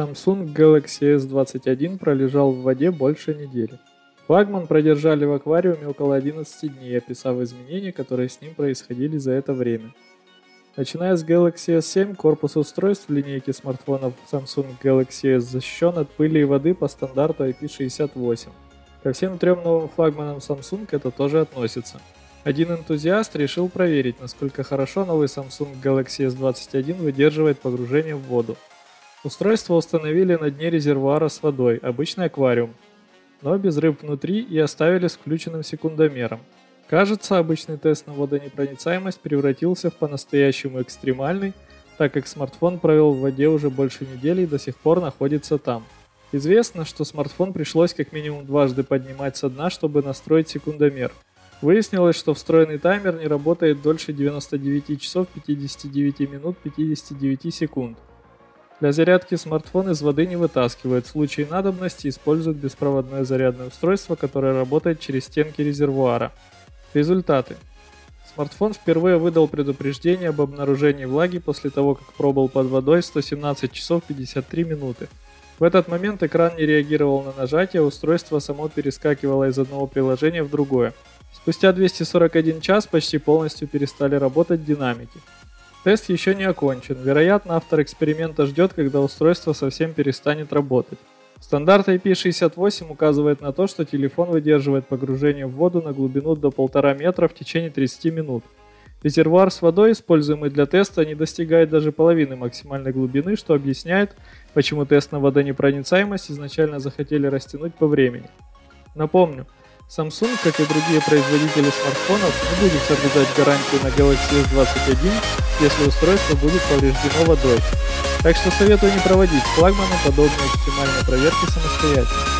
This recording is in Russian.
Samsung Galaxy S21 пролежал в воде больше недели. Флагман продержали в аквариуме около 11 дней, описав изменения, которые с ним происходили за это время. Начиная с Galaxy S7, корпус устройств в линейке смартфонов Samsung Galaxy S защищен от пыли и воды по стандарту IP68. Ко всем трем новым флагманам Samsung это тоже относится. Один энтузиаст решил проверить, насколько хорошо новый Samsung Galaxy S21 выдерживает погружение в воду. Устройство установили на дне резервуара с водой, обычный аквариум, но без рыб внутри и оставили с включенным секундомером. Кажется, обычный тест на водонепроницаемость превратился в по-настоящему экстремальный, так как смартфон провел в воде уже больше недели и до сих пор находится там. Известно, что смартфон пришлось как минимум дважды поднимать со дна, чтобы настроить секундомер. Выяснилось, что встроенный таймер не работает дольше 99 часов 59 минут 59 секунд. Для зарядки смартфон из воды не вытаскивают. В случае надобности используют беспроводное зарядное устройство, которое работает через стенки резервуара. Результаты. Смартфон впервые выдал предупреждение об обнаружении влаги после того, как пробыл под водой 117 часов 53 минуты. В этот момент экран не реагировал на нажатие, устройство само перескакивало из одного приложения в другое. Спустя 241 час почти полностью перестали работать динамики. Тест еще не окончен. Вероятно, автор эксперимента ждет, когда устройство совсем перестанет работать. Стандарт IP68 указывает на то, что телефон выдерживает погружение в воду на глубину до 1,5 метра в течение 30 минут. Резервуар с водой, используемый для теста, не достигает даже половины максимальной глубины, что объясняет, почему тест на водонепроницаемость изначально захотели растянуть по времени. Напомню, Samsung, как и другие производители смартфонов, не будет соблюдать гарантию на Galaxy S21, если устройство будет повреждено водой. Так что советую не проводить флагману подобные экстремальные проверки самостоятельно.